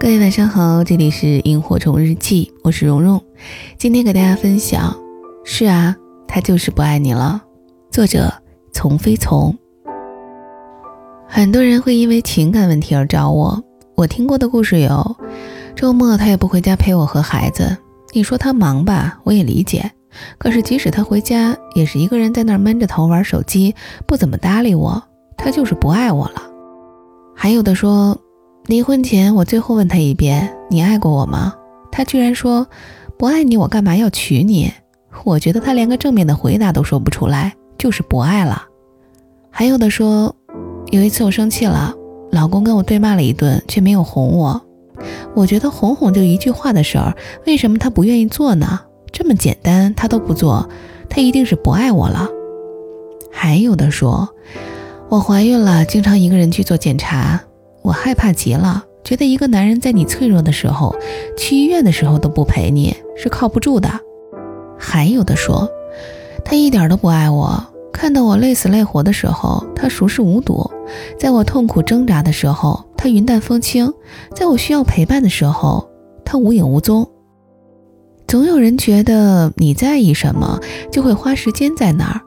各位晚上好，这里是萤火虫日记，我是蓉蓉。今天给大家分享，是啊，他就是不爱你了。作者从非从。很多人会因为情感问题而找我，我听过的故事有：周末他也不回家陪我和孩子。你说他忙吧，我也理解。可是即使他回家，也是一个人在那儿闷着头玩手机，不怎么搭理我。他就是不爱我了。还有的说。离婚前，我最后问他一遍：“你爱过我吗？”他居然说：“不爱你，我干嘛要娶你？”我觉得他连个正面的回答都说不出来，就是不爱了。还有的说，有一次我生气了，老公跟我对骂了一顿，却没有哄我。我觉得哄哄就一句话的事儿，为什么他不愿意做呢？这么简单，他都不做，他一定是不爱我了。还有的说，我怀孕了，经常一个人去做检查。我害怕极了，觉得一个男人在你脆弱的时候，去医院的时候都不陪你，是靠不住的。还有的说，他一点都不爱我，看到我累死累活的时候，他熟视无睹；在我痛苦挣扎的时候，他云淡风轻；在我需要陪伴的时候，他无影无踪。总有人觉得你在意什么，就会花时间在那儿；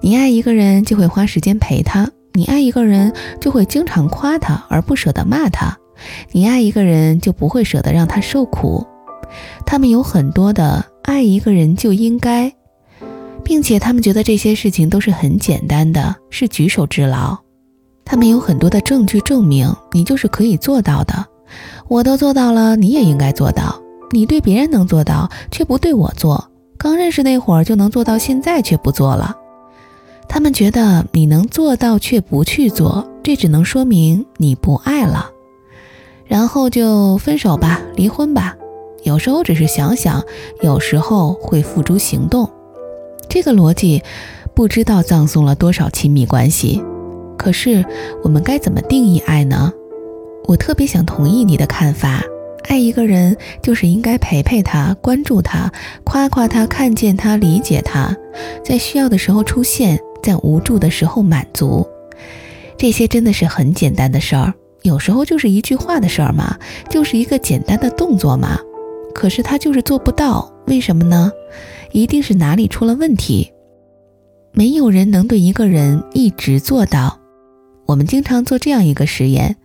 你爱一个人，就会花时间陪他。你爱一个人，就会经常夸他，而不舍得骂他；你爱一个人，就不会舍得让他受苦。他们有很多的爱一个人就应该，并且他们觉得这些事情都是很简单的，是举手之劳。他们有很多的证据证明你就是可以做到的。我都做到了，你也应该做到。你对别人能做到，却不对我做。刚认识那会儿就能做到，现在却不做了。他们觉得你能做到却不去做，这只能说明你不爱了，然后就分手吧，离婚吧。有时候只是想想，有时候会付诸行动。这个逻辑不知道葬送了多少亲密关系。可是我们该怎么定义爱呢？我特别想同意你的看法，爱一个人就是应该陪陪他，关注他，夸夸他，看见他，理解他，在需要的时候出现。在无助的时候满足，这些真的是很简单的事儿，有时候就是一句话的事儿嘛，就是一个简单的动作嘛。可是他就是做不到，为什么呢？一定是哪里出了问题。没有人能对一个人一直做到。我们经常做这样一个实验：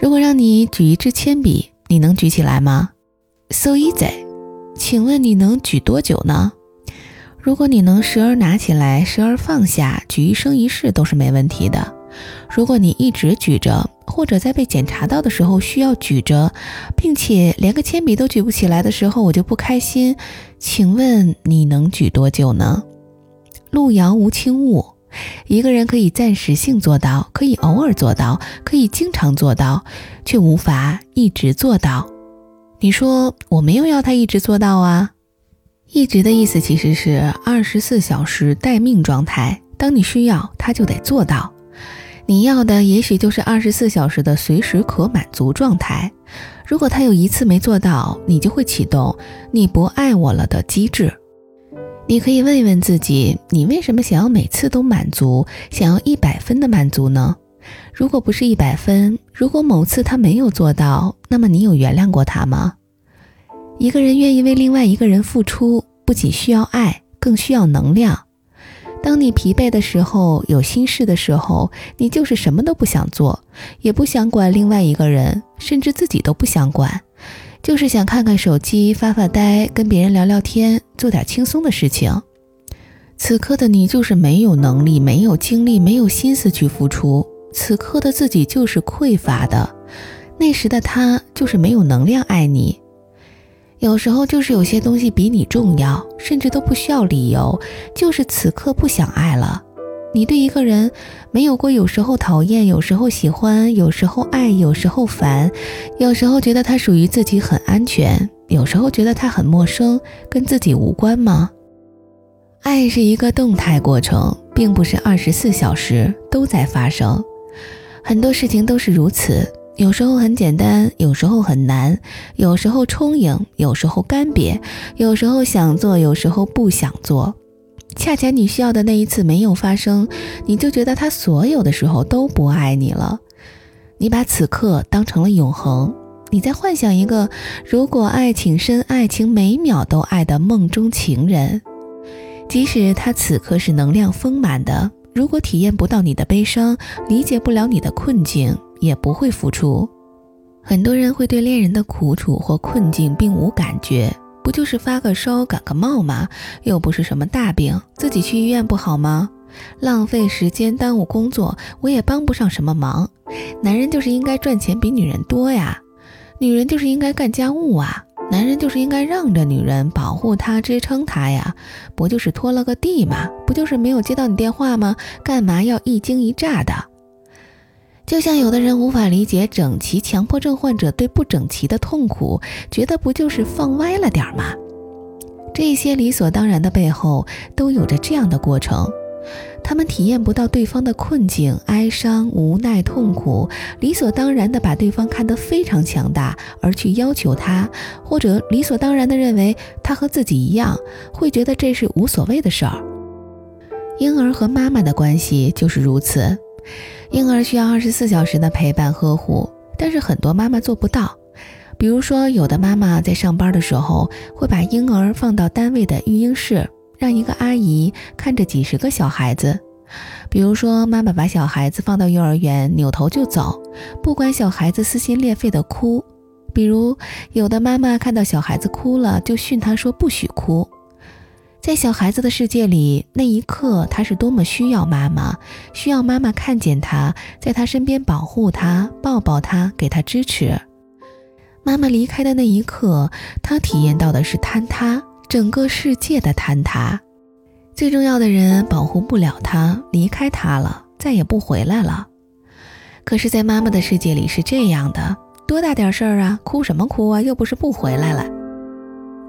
如果让你举一支铅笔，你能举起来吗？So easy。请问你能举多久呢？如果你能时而拿起来，时而放下，举一生一世都是没问题的。如果你一直举着，或者在被检查到的时候需要举着，并且连个铅笔都举不起来的时候，我就不开心。请问你能举多久呢？路遥无轻物，一个人可以暂时性做到，可以偶尔做到，可以经常做到，却无法一直做到。你说我没有要他一直做到啊？一直的意思其实是二十四小时待命状态，当你需要，他就得做到。你要的也许就是二十四小时的随时可满足状态。如果他有一次没做到，你就会启动“你不爱我了”的机制。你可以问一问自己，你为什么想要每次都满足，想要一百分的满足呢？如果不是一百分，如果某次他没有做到，那么你有原谅过他吗？一个人愿意为另外一个人付出，不仅需要爱，更需要能量。当你疲惫的时候，有心事的时候，你就是什么都不想做，也不想管另外一个人，甚至自己都不想管，就是想看看手机、发发呆、跟别人聊聊天，做点轻松的事情。此刻的你就是没有能力、没有精力、没有心思去付出，此刻的自己就是匮乏的，那时的他就是没有能量爱你。有时候就是有些东西比你重要，甚至都不需要理由，就是此刻不想爱了。你对一个人没有过，有时候讨厌，有时候喜欢，有时候爱，有时候烦，有时候觉得他属于自己很安全，有时候觉得他很陌生，跟自己无关吗？爱是一个动态过程，并不是二十四小时都在发生，很多事情都是如此。有时候很简单，有时候很难，有时候充盈，有时候干瘪，有时候想做，有时候不想做。恰恰你需要的那一次没有发生，你就觉得他所有的时候都不爱你了。你把此刻当成了永恒，你在幻想一个如果爱情深、爱情每秒都爱的梦中情人，即使他此刻是能量丰满的，如果体验不到你的悲伤，理解不了你的困境，也不会付出。很多人会对恋人的苦楚或困境并无感觉，不就是发个烧、感个冒吗？又不是什么大病，自己去医院不好吗？浪费时间，耽误工作，我也帮不上什么忙。男人就是应该赚钱比女人多呀。女人就是应该干家务啊，男人就是应该让着女人，保护她，支撑她呀，不就是拖了个地吗？不就是没有接到你电话吗？干嘛要一惊一乍的？就像有的人无法理解整齐强迫症患者对不整齐的痛苦，觉得不就是放歪了点吗？这些理所当然的背后，都有着这样的过程。他们体验不到对方的困境、哀伤、无奈、痛苦，理所当然地把对方看得非常强大，而去要求他，或者理所当然地认为他和自己一样，会觉得这是无所谓的事儿。婴儿和妈妈的关系就是如此，婴儿需要二十四小时的陪伴呵护，但是很多妈妈做不到。比如说，有的妈妈在上班的时候会把婴儿放到单位的育婴室。让一个阿姨看着几十个小孩子，比如说妈妈把小孩子放到幼儿园，扭头就走，不管小孩子撕心裂肺的哭；比如有的妈妈看到小孩子哭了，就训他说不许哭。在小孩子的世界里，那一刻他是多么需要妈妈，需要妈妈看见他，在他身边保护他，抱抱他，给他支持。妈妈离开的那一刻，他体验到的是坍塌。整个世界的坍塌，最重要的人保护不了他，离开他了，再也不回来了。可是，在妈妈的世界里是这样的：多大点事儿啊，哭什么哭啊？又不是不回来了。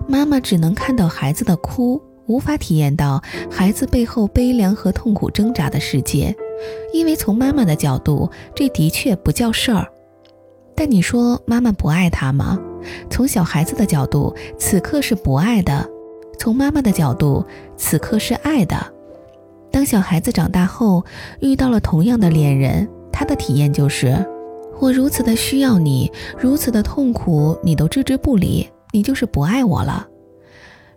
妈妈只能看到孩子的哭，无法体验到孩子背后悲凉和痛苦挣扎的世界，因为从妈妈的角度，这的确不叫事儿。但你说妈妈不爱他吗？从小孩子的角度，此刻是不爱的；从妈妈的角度，此刻是爱的。当小孩子长大后，遇到了同样的恋人，他的体验就是：我如此的需要你，如此的痛苦，你都置之不理，你就是不爱我了。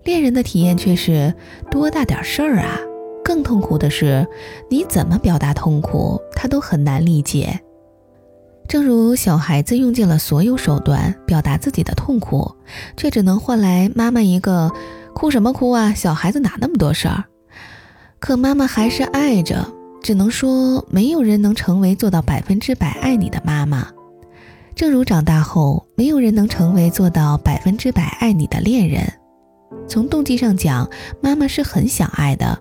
恋人的体验却是：多大点事儿啊！更痛苦的是，你怎么表达痛苦，他都很难理解。正如小孩子用尽了所有手段表达自己的痛苦，却只能换来妈妈一个“哭什么哭啊，小孩子哪那么多事儿”。可妈妈还是爱着，只能说没有人能成为做到百分之百爱你的妈妈。正如长大后，没有人能成为做到百分之百爱你的恋人。从动机上讲，妈妈是很想爱的。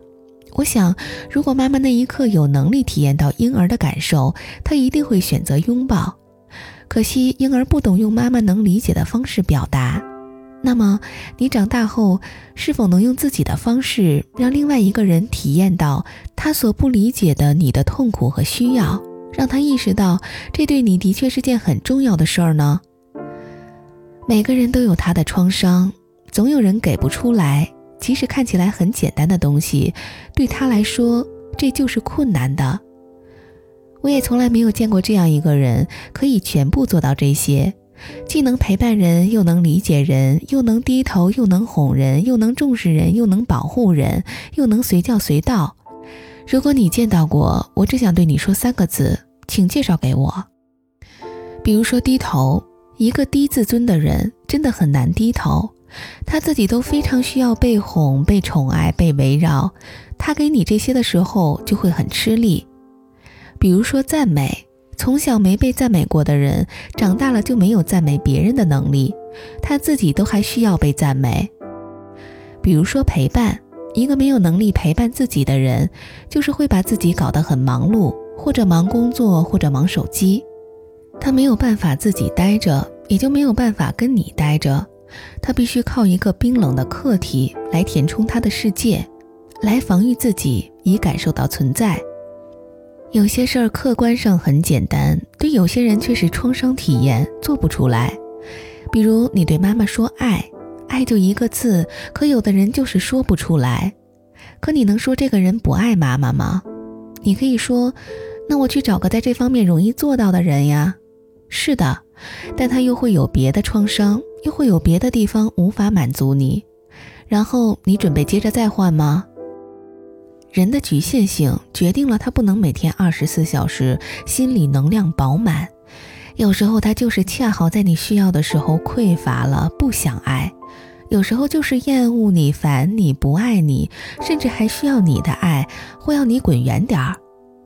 我想，如果妈妈那一刻有能力体验到婴儿的感受，她一定会选择拥抱。可惜，婴儿不懂用妈妈能理解的方式表达。那么，你长大后是否能用自己的方式，让另外一个人体验到他所不理解的你的痛苦和需要，让他意识到这对你的确是件很重要的事儿呢？每个人都有他的创伤，总有人给不出来。即使看起来很简单的东西，对他来说这就是困难的。我也从来没有见过这样一个人，可以全部做到这些，既能陪伴人，又能理解人，又能低头，又能哄人，又能重视人，又能保护人，又能随叫随到。如果你见到过，我只想对你说三个字，请介绍给我。比如说低头，一个低自尊的人真的很难低头。他自己都非常需要被哄、被宠爱、被围绕，他给你这些的时候就会很吃力。比如说赞美，从小没被赞美过的人，长大了就没有赞美别人的能力，他自己都还需要被赞美。比如说陪伴，一个没有能力陪伴自己的人，就是会把自己搞得很忙碌，或者忙工作，或者忙手机，他没有办法自己待着，也就没有办法跟你待着。他必须靠一个冰冷的客体来填充他的世界，来防御自己，以感受到存在。有些事儿客观上很简单，对有些人却是创伤体验，做不出来。比如你对妈妈说爱，爱就一个字，可有的人就是说不出来。可你能说这个人不爱妈妈吗？你可以说，那我去找个在这方面容易做到的人呀。是的。但他又会有别的创伤，又会有别的地方无法满足你，然后你准备接着再换吗？人的局限性决定了他不能每天二十四小时心理能量饱满，有时候他就是恰好在你需要的时候匮乏了，不想爱；有时候就是厌恶你、烦你、不爱你，甚至还需要你的爱，或要你滚远点儿；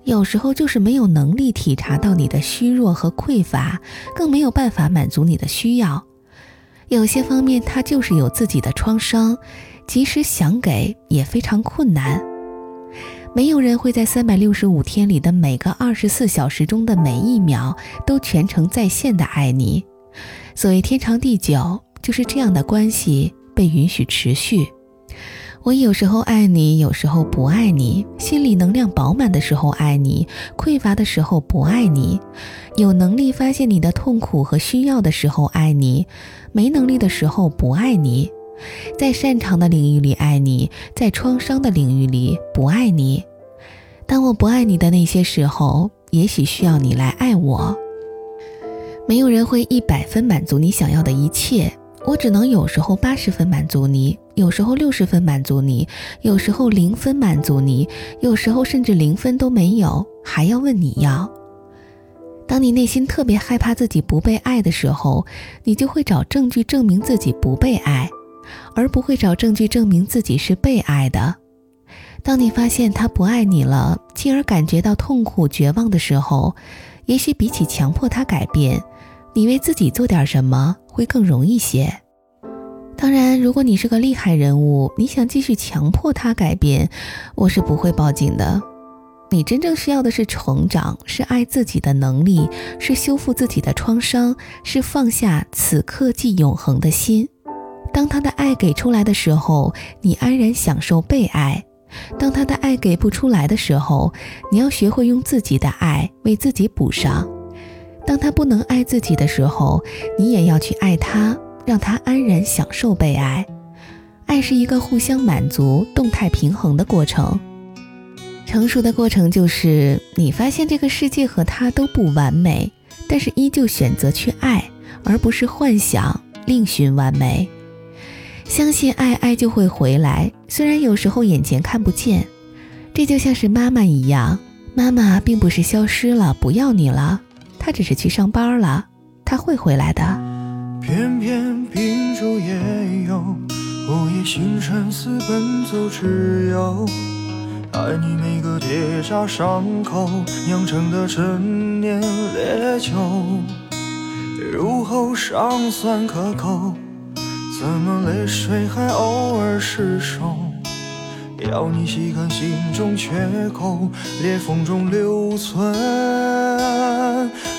有时候就是没有能力体察到你的虚弱和匮乏，更没有办法满足你的需要。有些方面他就是有自己的创伤，即使想给也非常困难。没有人会在三百六十五天里的每个二十四小时中的每一秒都全程在线的爱你。所谓天长地久，就是这样的关系被允许持续。我有时候爱你，有时候不爱你。心理能量饱满的时候爱你，匮乏的时候不爱你。有能力发现你的痛苦和需要的时候爱你，没能力的时候不爱你。在擅长的领域里爱你，在创伤的领域里不爱你。当我不爱你的那些时候，也许需要你来爱我。没有人会一百分满足你想要的一切，我只能有时候八十分满足你，有时候六十分满足你，有时候零分满足你，有时候甚至零分都没有，还要问你要。当你内心特别害怕自己不被爱的时候，你就会找证据证明自己不被爱。而不会找证据证明自己是被爱的。当你发现他不爱你了，进而感觉到痛苦、绝望的时候，也许比起强迫他改变，你为自己做点什么会更容易些。当然，如果你是个厉害人物，你想继续强迫他改变，我是不会报警的。你真正需要的是成长，是爱自己的能力，是修复自己的创伤，是放下此刻即永恒的心。当他的爱给出来的时候，你安然享受被爱；当他的爱给不出来的时候，你要学会用自己的爱为自己补上。当他不能爱自己的时候，你也要去爱他，让他安然享受被爱。爱是一个互相满足、动态平衡的过程。成熟的过程就是你发现这个世界和他都不完美，但是依旧选择去爱，而不是幻想另寻完美。相信爱，爱就会回来。虽然有时候眼前看不见，这就像是妈妈一样，妈妈并不是消失了，不要你了，她只是去上班了，他会回来的。偏偏秉烛夜游，午夜星辰似奔走之友。爱你每个结痂伤口酿成的陈年烈酒，入喉尚算可口。怎么泪水还偶尔失守？要你细看心中缺口，裂缝中留存